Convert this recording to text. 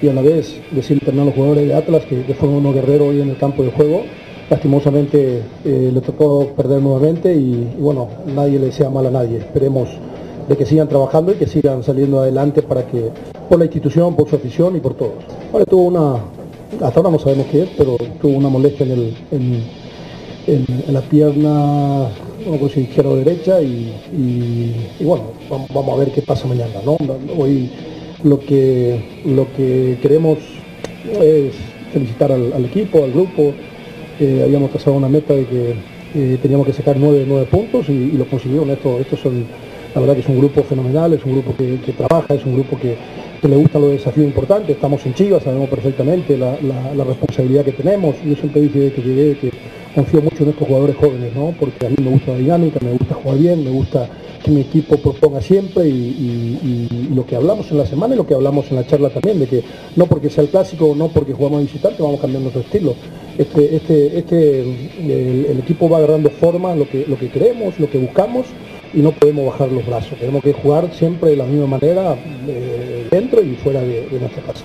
y a la vez decirle también a los jugadores de Atlas que, que fueron unos guerreros hoy en el campo de juego. Lastimosamente eh, le tocó perder nuevamente y, bueno, nadie le desea mal a nadie. Esperemos de que sigan trabajando y que sigan saliendo adelante para que, por la institución, por su afición y por todos. Ahora tuvo una, hasta ahora no sabemos qué es, pero tuvo una molestia en, el, en, la pierna, no si izquierda o derecha, y, y- y bueno, vamos, vamos a ver qué pasa mañana. ¿no? Hoy lo que, lo que queremos es felicitar al, equipo, al grupo. Eh, habíamos trazado una meta de que eh, teníamos que sacar nueve, nueve puntos y, y lo consiguieron. Esto, estos son, la verdad que es un grupo fenomenal, es un grupo que, trabaja, es un grupo que, le gustan los desafíos importantes. Estamos en Chivas, sabemos perfectamente la, responsabilidad que tenemos. Yo siempre dije que llegué que confío mucho en estos jugadores jóvenes, ¿no? porque a mí me gusta la dinámica, me gusta jugar bien, me gusta que mi equipo proponga siempre y, lo que hablamos en la semana y lo que hablamos en la charla también, de que no porque sea el clásico, no porque jugamos a visitante, vamos cambiando nuestro estilo. Este, este, este, el, el equipo va agarrando forma, lo que, lo que queremos, lo que buscamos y no podemos bajar los brazos. Tenemos que jugar siempre de la misma manera eh, dentro y fuera de, de nuestra casa.